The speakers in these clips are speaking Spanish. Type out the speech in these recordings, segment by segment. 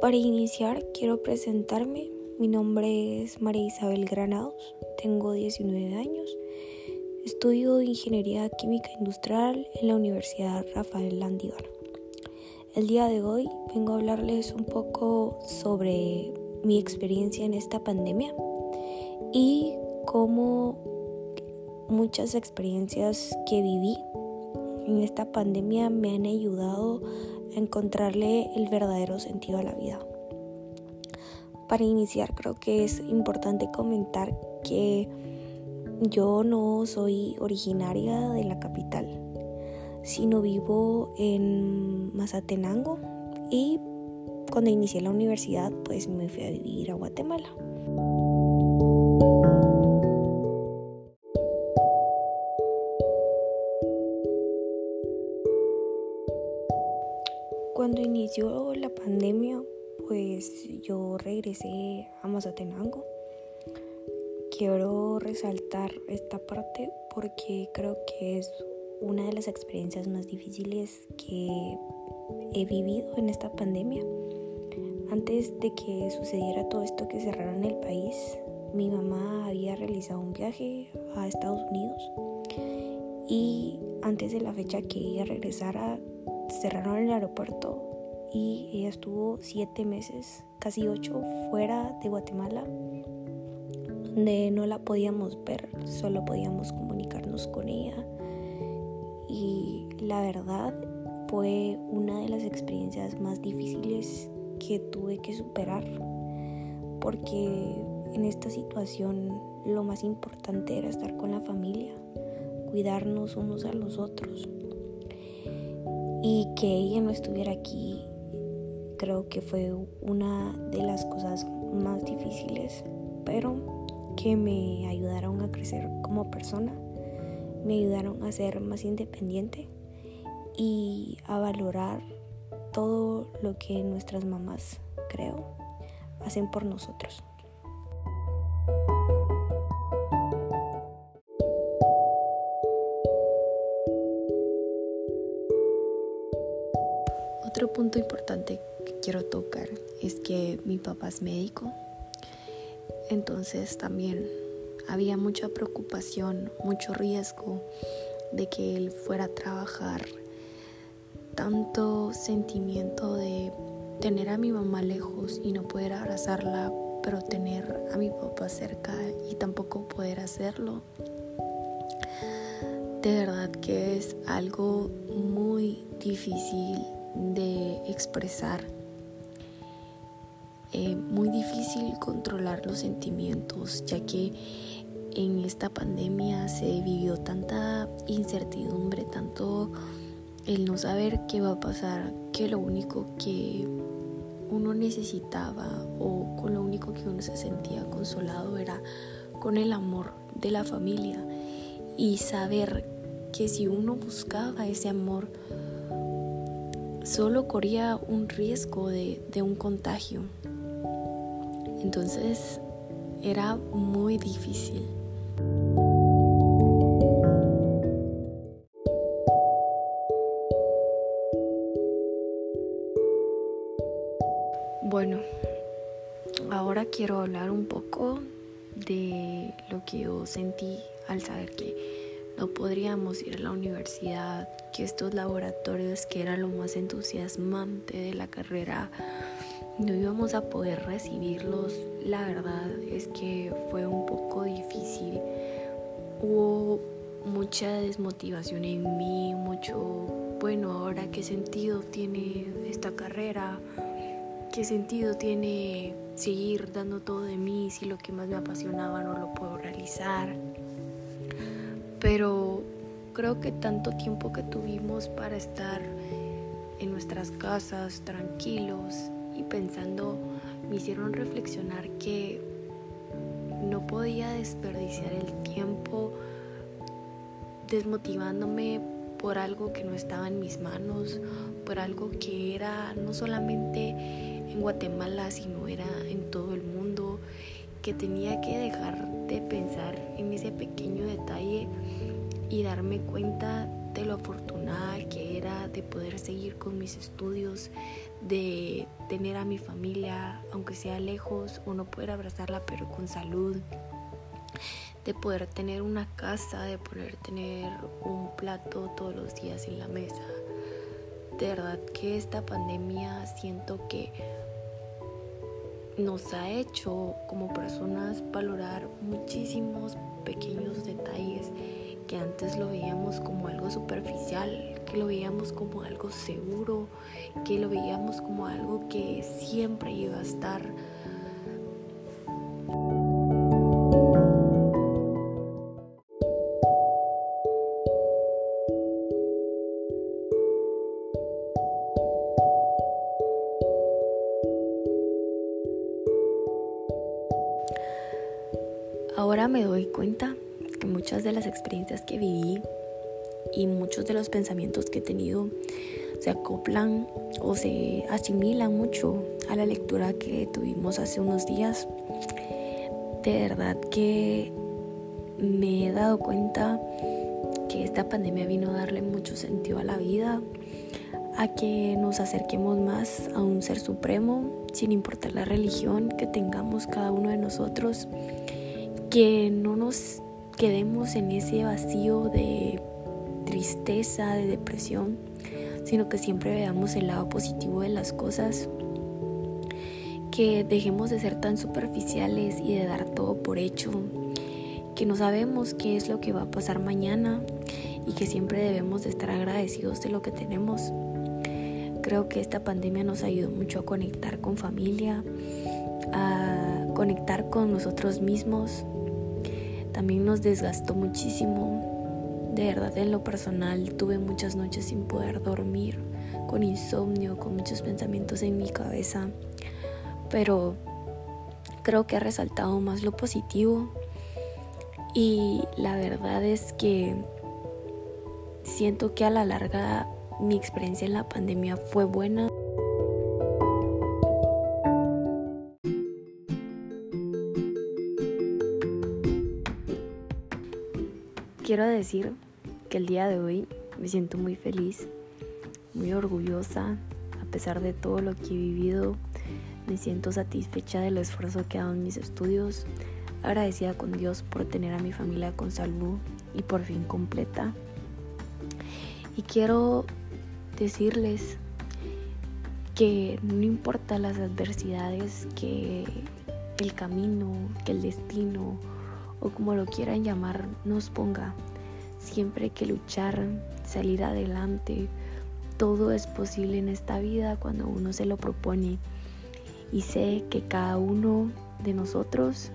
Para iniciar, quiero presentarme. Mi nombre es María Isabel Granados, tengo 19 años. Estudio Ingeniería Química Industrial en la Universidad Rafael Landívar. El día de hoy vengo a hablarles un poco sobre mi experiencia en esta pandemia y cómo muchas experiencias que viví en esta pandemia me han ayudado encontrarle el verdadero sentido a la vida. Para iniciar creo que es importante comentar que yo no soy originaria de la capital, sino vivo en Mazatenango y cuando inicié la universidad pues me fui a vivir a Guatemala. Cuando inició la pandemia, pues yo regresé a Mazatenango. Quiero resaltar esta parte porque creo que es una de las experiencias más difíciles que he vivido en esta pandemia. Antes de que sucediera todo esto que cerraron el país, mi mamá había realizado un viaje a Estados Unidos y antes de la fecha que ella regresara cerraron el aeropuerto y ella estuvo siete meses, casi ocho, fuera de Guatemala, donde no la podíamos ver, solo podíamos comunicarnos con ella. Y la verdad fue una de las experiencias más difíciles que tuve que superar, porque en esta situación lo más importante era estar con la familia, cuidarnos unos a los otros y que ella no estuviera aquí creo que fue una de las cosas más difíciles, pero que me ayudaron a crecer como persona, me ayudaron a ser más independiente y a valorar todo lo que nuestras mamás, creo, hacen por nosotros. Punto importante que quiero tocar es que mi papá es médico, entonces también había mucha preocupación, mucho riesgo de que él fuera a trabajar, tanto sentimiento de tener a mi mamá lejos y no poder abrazarla, pero tener a mi papá cerca y tampoco poder hacerlo. De verdad que es algo muy difícil de expresar. Eh, muy difícil controlar los sentimientos, ya que en esta pandemia se vivió tanta incertidumbre, tanto el no saber qué va a pasar, que lo único que uno necesitaba o con lo único que uno se sentía consolado era con el amor de la familia y saber que si uno buscaba ese amor, solo corría un riesgo de, un contagio. Entonces era muy difícil. Bueno, ahora quiero hablar un poco de lo que yo sentí al saber que no podríamos ir a la universidad, que estos laboratorios que era lo más entusiasmante de la carrera no íbamos a poder recibirlos. La verdad es que fue un poco difícil. Hubo mucha desmotivación en mí, mucho, bueno, ahora qué sentido tiene esta carrera, qué sentido tiene seguir dando todo de mí si lo que más me apasionaba no lo puedo realizar pero creo que tanto tiempo que tuvimos para estar en nuestras casas tranquilos y pensando me hicieron reflexionar que no podía desperdiciar el tiempo desmotivándome por algo que no estaba en mis manos, por algo que era no solamente en Guatemala, sino era en todo el mundo, que tenía que dejar de pensar en ese pequeño detalle y darme cuenta de lo afortunada que era de poder seguir con mis estudios, de tener a mi familia, aunque sea lejos, o no poder abrazarla, pero con salud, de poder tener una casa, de poder tener un plato todos los días en la mesa. De verdad que esta pandemia siento que nos ha hecho como personas valorar muchísimos pequeños detalles que antes lo veíamos como algo superficial, que lo veíamos como algo seguro, que lo veíamos como algo que siempre iba a estar. Me doy cuenta que muchas de las experiencias que viví y muchos de los pensamientos que he tenido se acoplan o se asimilan mucho a la lectura que tuvimos hace unos días. De verdad que me he dado cuenta que esta pandemia vino a darle mucho sentido a la vida, a que nos acerquemos más a un ser supremo, sin importar la religión que tengamos cada uno de nosotros que no nos quedemos en ese vacío de tristeza, de depresión, sino que siempre veamos el lado positivo de las cosas, que dejemos de ser tan superficiales y de dar todo por hecho, que no sabemos qué es lo que va a pasar mañana y que siempre debemos de estar agradecidos de lo que tenemos. Creo que esta pandemia nos ayudó mucho a conectar con familia, a conectar con nosotros mismos, también nos desgastó muchísimo. De verdad, en lo personal, tuve muchas noches sin poder dormir, con insomnio, con muchos pensamientos en mi cabeza. Pero creo que ha resaltado más lo positivo. Y la verdad es que siento que a la larga mi experiencia en la pandemia fue buena. Quiero decir que el día de hoy me siento muy feliz, muy orgullosa, a pesar de todo lo que he vivido. Me siento satisfecha del esfuerzo que he dado en mis estudios, agradecida con Dios por tener a mi familia con salud y por fin completa. Y quiero decirles que no importa las adversidades que el camino, que el destino o como lo quieran llamar nos ponga. Siempre hay que luchar, salir adelante. Todo es posible en esta vida cuando uno se lo propone. Y sé que cada uno de nosotros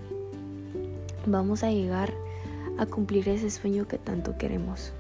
vamos a llegar a cumplir ese sueño que tanto queremos.